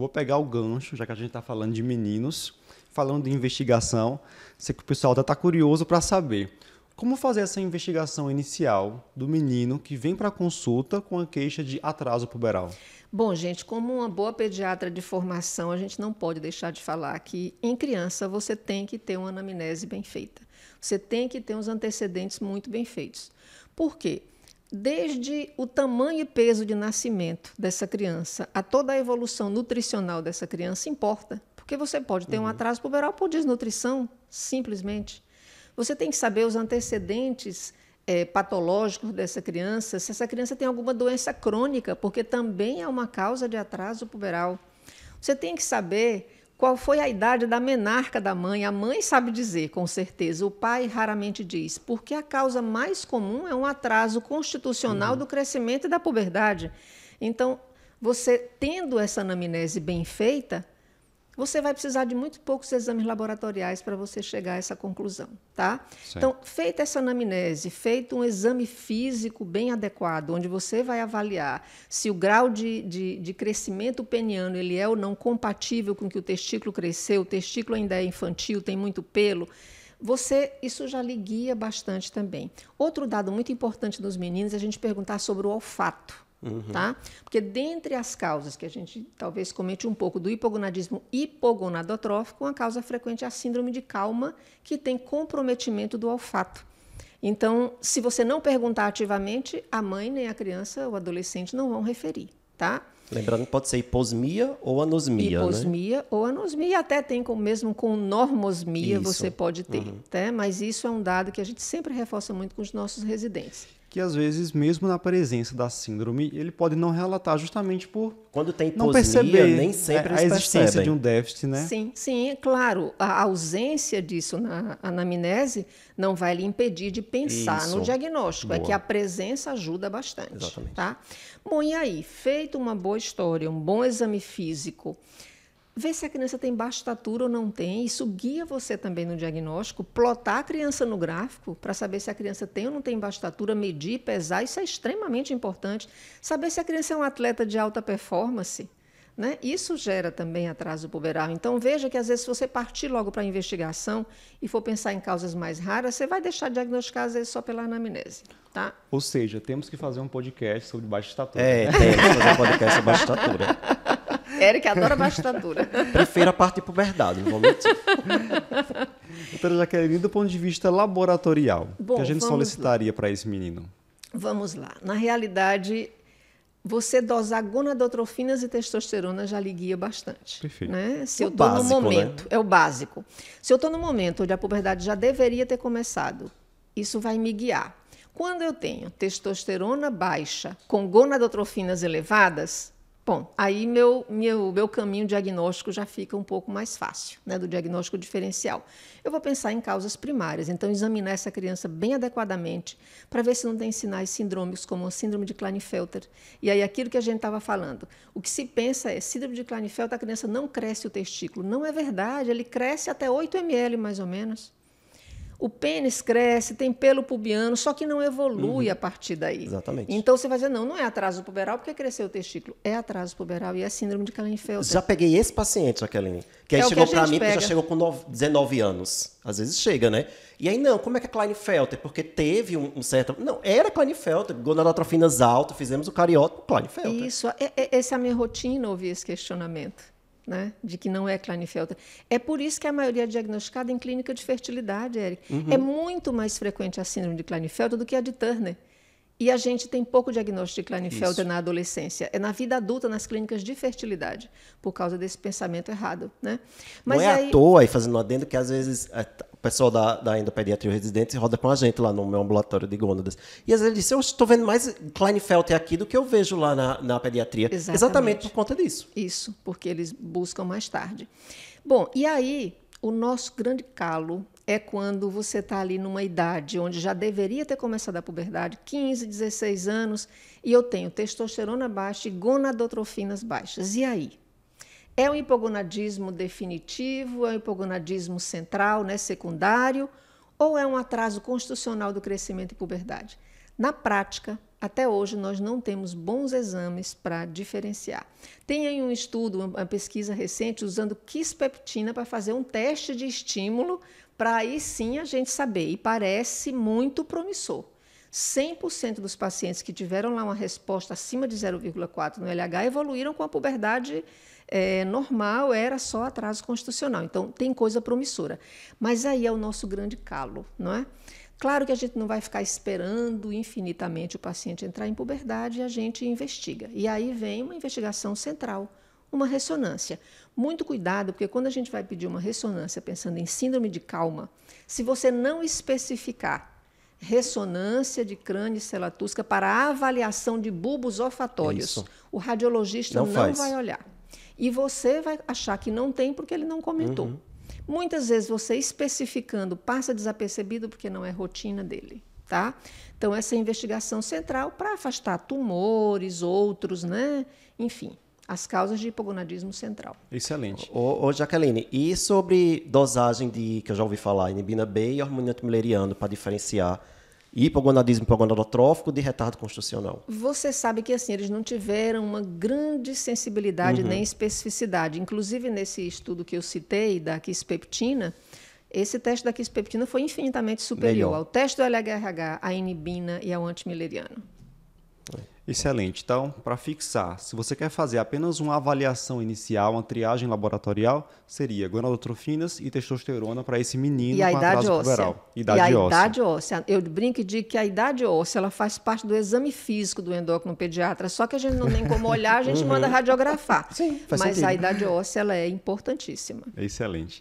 Vou pegar o gancho, já que a gente está falando de meninos, falando de investigação. Sei que o pessoal está curioso para saber como fazer essa investigação inicial do menino que vem para consulta com a queixa de atraso puberal. Bom, gente, como uma boa pediatra de formação, a gente não pode deixar de falar que em criança você tem que ter uma anamnese bem feita. Você tem que ter uns antecedentes muito bem feitos. Por quê? Desde o tamanho e peso de nascimento dessa criança a toda a evolução nutricional dessa criança importa. Porque você pode ter uhum. um atraso puberal por desnutrição, simplesmente. Você tem que saber os antecedentes é, patológicos dessa criança, se essa criança tem alguma doença crônica, porque também é uma causa de atraso puberal. Você tem que saber qual foi a idade da menarca da mãe? A mãe sabe dizer, com certeza. O pai raramente diz, porque a causa mais comum é um atraso constitucional do crescimento e da puberdade. Então, você tendo essa anamnese bem feita, você vai precisar de muito poucos exames laboratoriais para você chegar a essa conclusão, tá? Certo. Então, feita essa anamnese, feito um exame físico bem adequado, onde você vai avaliar se o grau de, de, de crescimento peniano ele é ou não compatível com que o testículo cresceu, o testículo ainda é infantil, tem muito pelo, você isso já lhe guia bastante também. Outro dado muito importante dos meninos é a gente perguntar sobre o olfato. Uhum. Tá? Porque dentre as causas que a gente talvez comente um pouco do hipogonadismo hipogonadotrófico, uma causa frequente é a síndrome de calma, que tem comprometimento do olfato. Então, se você não perguntar ativamente, a mãe nem a criança ou adolescente não vão referir, tá? Lembrando que pode ser hiposmia ou anosmia, né? Hiposmia né? ou anosmia, até tem com, mesmo com normosmia isso. você pode ter, uhum. tá? mas isso é um dado que a gente sempre reforça muito com os nossos residentes que às vezes, mesmo na presença da síndrome, ele pode não relatar justamente por quando tem não perceber nem sempre a existência percebem. de um déficit, né? Sim, sim, é claro. A ausência disso na anamnese não vai lhe impedir de pensar Isso. no diagnóstico. Boa. É que a presença ajuda bastante. Exatamente. Tá? Bom, e aí, feito uma boa história, um bom exame físico, ver se a criança tem baixa estatura ou não tem. Isso guia você também no diagnóstico. Plotar a criança no gráfico para saber se a criança tem ou não tem baixa estatura, medir, pesar, isso é extremamente importante. Saber se a criança é um atleta de alta performance. Né? Isso gera também atraso puberal. Então, veja que às vezes, se você partir logo para a investigação e for pensar em causas mais raras, você vai deixar de diagnosticar, às vezes, só pela anamnese. Tá? Ou seja, temos que fazer um podcast sobre baixa estatura. É, temos que fazer um podcast sobre baixa estatura. Eric adora baixa estatura. Prefiro a parte de puberdade, não vou mentir. Doutora Jaqueline, do ponto de vista laboratorial, o que a gente solicitaria para esse menino? Vamos lá. Na realidade, você dosar gonadotrofinas e testosterona já lhe guia bastante. Perfeito. Né? Se o eu estou no né? momento, né? é o básico. Se eu estou no momento onde a puberdade já deveria ter começado, isso vai me guiar. Quando eu tenho testosterona baixa com gonadotrofinas elevadas, Bom, aí meu, meu, meu caminho diagnóstico já fica um pouco mais fácil, né, do diagnóstico diferencial. Eu vou pensar em causas primárias, então examinar essa criança bem adequadamente para ver se não tem sinais sindrômicos como a síndrome de Klinefelter. E aí aquilo que a gente estava falando, o que se pensa é síndrome de Klinefelter, a criança não cresce o testículo. Não é verdade, ele cresce até 8 ml mais ou menos. O pênis cresce, tem pelo pubiano, só que não evolui uhum. a partir daí. Exatamente. Então você vai dizer, não, não é atraso puberal porque cresceu o testículo. É atraso puberal e é síndrome de Klinefelter. Já peguei esse paciente, Jaqueline, que aí é chegou para mim porque já chegou com 19 anos. Às vezes chega, né? E aí, não, como é que é Klinefelter? Porque teve um, um certo... Não, era Klinefelter, gonadotrofinas alto, fizemos o cariota, Klinefelter. Isso, é, é, essa é a minha rotina, ouvir esse questionamento né, de que não é Klinefelter. É por isso que a maioria é diagnosticada em clínica de fertilidade, Eric. Uhum. É muito mais frequente a síndrome de Klinefelter do que a de Turner. E a gente tem pouco diagnóstico de Klinefelter Isso. na adolescência. É na vida adulta, nas clínicas de fertilidade, por causa desse pensamento errado. Né? Mas Não é aí... à toa, aí fazendo adendo, que às vezes é, pessoal da, da endopediatria residente roda com a gente lá no meu ambulatório de gônadas. E às vezes diz, eu estou vendo mais Klinefelter aqui do que eu vejo lá na, na pediatria. Exatamente. Exatamente por conta disso. Isso, porque eles buscam mais tarde. Bom, e aí o nosso grande calo é quando você está ali numa idade onde já deveria ter começado a puberdade, 15, 16 anos, e eu tenho testosterona baixa e gonadotrofinas baixas. E aí? É um hipogonadismo definitivo? É um hipogonadismo central, né, secundário? Ou é um atraso constitucional do crescimento e puberdade? Na prática, até hoje nós não temos bons exames para diferenciar. Tem aí um estudo, uma pesquisa recente, usando quispeptina para fazer um teste de estímulo, para aí sim a gente saber, e parece muito promissor. 100% dos pacientes que tiveram lá uma resposta acima de 0,4 no LH evoluíram com a puberdade é, normal, era só atraso constitucional. Então, tem coisa promissora. Mas aí é o nosso grande calo, não é? Claro que a gente não vai ficar esperando infinitamente o paciente entrar em puberdade e a gente investiga. E aí vem uma investigação central, uma ressonância. Muito cuidado, porque quando a gente vai pedir uma ressonância pensando em síndrome de calma, se você não especificar ressonância de crânio e celatusca para avaliação de bulbos olfatórios, Isso. o radiologista não, não vai olhar. E você vai achar que não tem porque ele não comentou. Uhum. Muitas vezes você especificando passa desapercebido porque não é rotina dele. Tá? Então, essa é a investigação central para afastar tumores, outros, né? enfim, as causas de hipogonadismo central. Excelente. Ô, ô, Jaqueline, e sobre dosagem de, que eu já ouvi falar, inibina B e hormônio antimileriano, para diferenciar hipogonadismo hipogonadotrófico de retardo constitucional. Você sabe que assim eles não tiveram uma grande sensibilidade uhum. nem especificidade. Inclusive nesse estudo que eu citei da quispeptina, esse teste da quispeptina foi infinitamente superior Melhor. ao teste do LHRH, à inibina e ao antimileriano. Excelente. Então, para fixar, se você quer fazer apenas uma avaliação inicial, uma triagem laboratorial, seria gonadotrofinas e testosterona para esse menino e a com idade óssea. puberal. Idade e a óssea. idade óssea. Eu brinco e digo que a idade óssea ela faz parte do exame físico do endócrino pediatra, só que a gente não tem como olhar, a gente uhum. manda radiografar. Sim, faz Mas sentido. a idade óssea ela é importantíssima. Excelente.